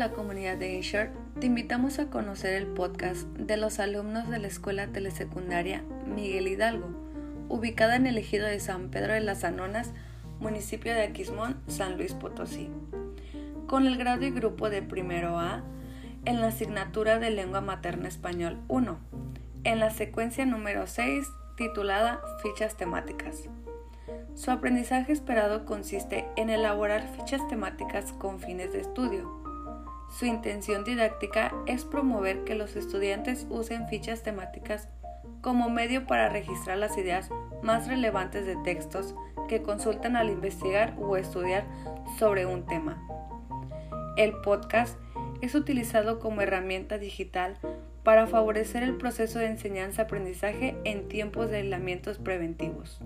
la comunidad de InShare, te invitamos a conocer el podcast de los alumnos de la Escuela Telesecundaria Miguel Hidalgo, ubicada en el ejido de San Pedro de las Anonas, municipio de Aquismón, San Luis Potosí, con el grado y grupo de primero A en la asignatura de Lengua Materna Español 1, en la secuencia número 6 titulada Fichas temáticas. Su aprendizaje esperado consiste en elaborar fichas temáticas con fines de estudio. Su intención didáctica es promover que los estudiantes usen fichas temáticas como medio para registrar las ideas más relevantes de textos que consultan al investigar o estudiar sobre un tema. El podcast es utilizado como herramienta digital para favorecer el proceso de enseñanza-aprendizaje en tiempos de aislamientos preventivos.